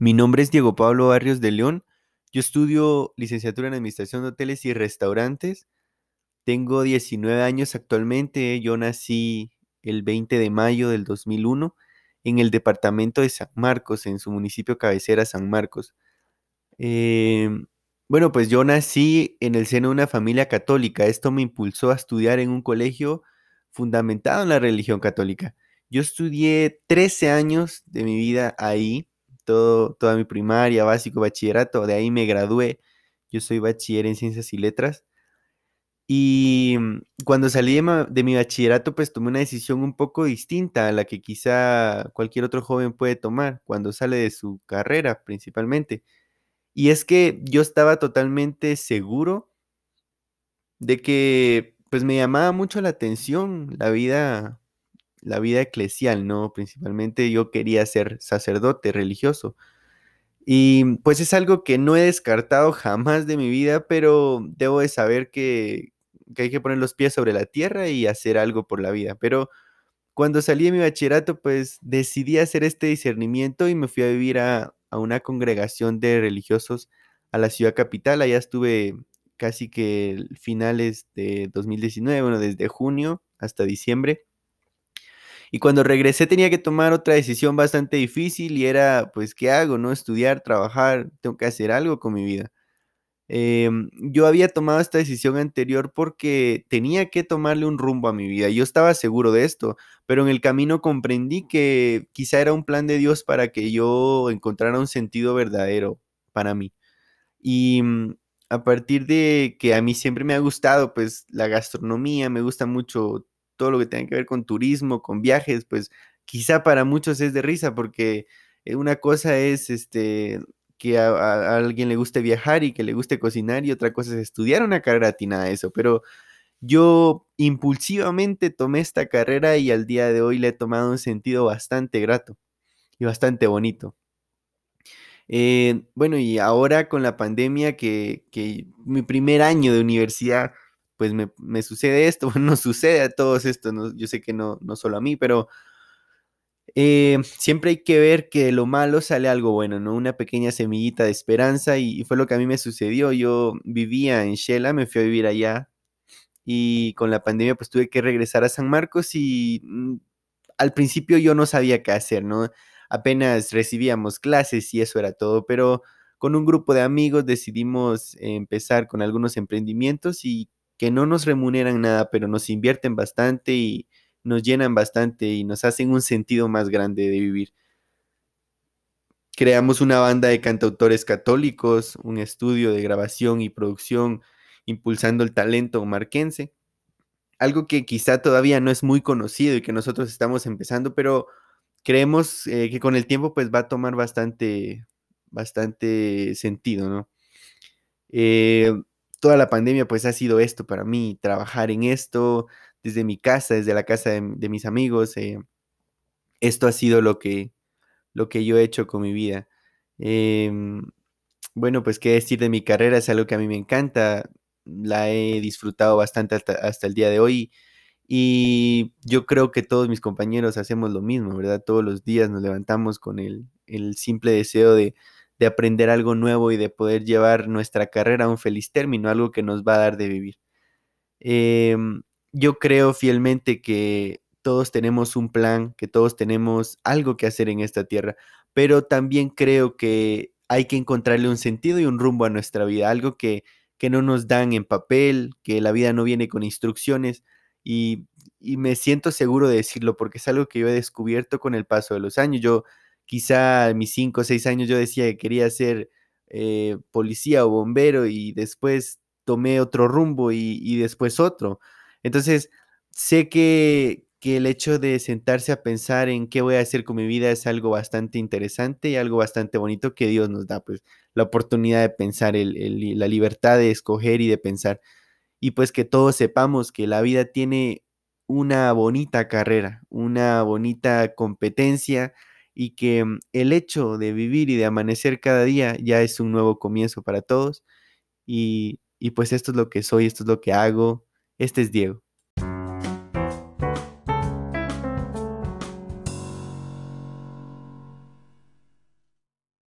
Mi nombre es Diego Pablo Barrios de León. Yo estudio licenciatura en Administración de Hoteles y Restaurantes. Tengo 19 años actualmente. Yo nací el 20 de mayo del 2001 en el departamento de San Marcos, en su municipio cabecera San Marcos. Em, bueno, pues yo nací en el seno de una familia católica. Esto me impulsó a estudiar en un colegio fundamentado en la religión católica. Yo estudié 13 años de mi vida ahí toda mi primaria, básico, bachillerato, de ahí me gradué. Yo soy bachiller en ciencias y letras. Y mm, cuando salí de, mi bachillerato, pues tomé una decisión un poco distinta a la que quizá cualquier otro joven puede tomar cuando sale de su carrera principalmente. Y es que yo estaba totalmente seguro de que pues me llamaba mucho la atención la vida la vida eclesial, ¿no? Principalmente yo quería ser sacerdote religioso. Y pues es algo que no he descartado jamás de mi vida, pero debo de saber que, hay que poner los pies sobre la tierra y hacer algo por la vida. Pero cuando salí de mi bachillerato, pues decidí hacer este discernimiento y me fui a vivir a, a una congregación de religiosos a la ciudad capital. Allá estuve casi que finales de 2019, bueno, desde junio hasta diciembre. Y cuando regresé tenía que tomar otra decisión bastante difícil y era, pues, ¿qué hago? ¿No? Estudiar, trabajar, tengo que hacer algo con mi vida. Em, yo había tomado esta decisión anterior porque tenía que tomarle un rumbo a mi vida. Yo estaba seguro de esto, pero en el camino comprendí que quizá era un plan de Dios para que yo encontrara un sentido verdadero para mí. Y mm, a partir de que a mí siempre me ha gustado, pues, la gastronomía, me gusta mucho todo lo que tenga que ver con turismo, con viajes, pues quizá para muchos es de risa porque eh, una cosa es este que a, alguien le guste viajar y que le guste cocinar y otra cosa es estudiar una carrera atinada a eso, pero yo impulsivamente tomé esta carrera y al día de hoy le he tomado un sentido bastante grato y bastante bonito. Eh, bueno, y ahora con la pandemia, que, que mi primer año de universidad pues me, sucede esto, no sucede a todos esto, yo sé que no, no solo a mí, pero eh, siempre hay que ver que de lo malo sale algo bueno, ¿no? Una pequeña semillita de esperanza y, fue lo que a mí me sucedió. Yo vivía en Shela, me fui a vivir allá y con la pandemia pues tuve que regresar a San Marcos y mm, al principio yo no sabía qué hacer, ¿no? Apenas recibíamos clases y eso era todo, pero con un grupo de amigos decidimos empezar con algunos emprendimientos y que no nos remuneran nada, pero nos invierten bastante y nos llenan bastante y nos hacen un sentido más grande de vivir. Creamos una banda de cantautores católicos, un estudio de grabación y producción impulsando el talento marquense. Algo que quizá todavía no es muy conocido y que nosotros estamos empezando, pero creemos eh, que con el tiempo pues va a tomar bastante, bastante sentido, ¿no? Eh, toda la pandemia pues ha sido esto para mí, trabajar en esto desde mi casa, desde la casa de, mis amigos. Eh, esto ha sido lo que, lo que yo he hecho con mi vida. Em, bueno, pues qué decir de mi carrera, es algo que a mí me encanta, la he disfrutado bastante hasta, el día de hoy y yo creo que todos mis compañeros hacemos lo mismo, ¿verdad? Todos los días nos levantamos con el, el simple deseo de, de aprender algo nuevo y de poder llevar nuestra carrera a un feliz término, algo que nos va a dar de vivir. Em, yo creo fielmente que todos tenemos un plan, que todos tenemos algo que hacer en esta tierra, pero también creo que hay que encontrarle un sentido y un rumbo a nuestra vida, algo que, que no nos dan en papel, que la vida no viene con instrucciones y, y me siento seguro de decirlo porque es algo que yo he descubierto con el paso de los años. Yo quizá a mis cinco o seis años yo decía que quería ser eh, policía o bombero y después tomé otro rumbo y, después otro. Entonces, sé que, el hecho de sentarse a pensar en qué voy a hacer con mi vida es algo bastante interesante y algo bastante bonito que Dios nos da, pues la oportunidad de pensar, la libertad de escoger y de pensar. Y pues que todos sepamos que la vida tiene una bonita carrera, una bonita competencia y que mm, el hecho de vivir y de amanecer cada día ya es un nuevo comienzo para todos. Y, y pues esto es lo que soy, esto es lo que hago. Este es Diego.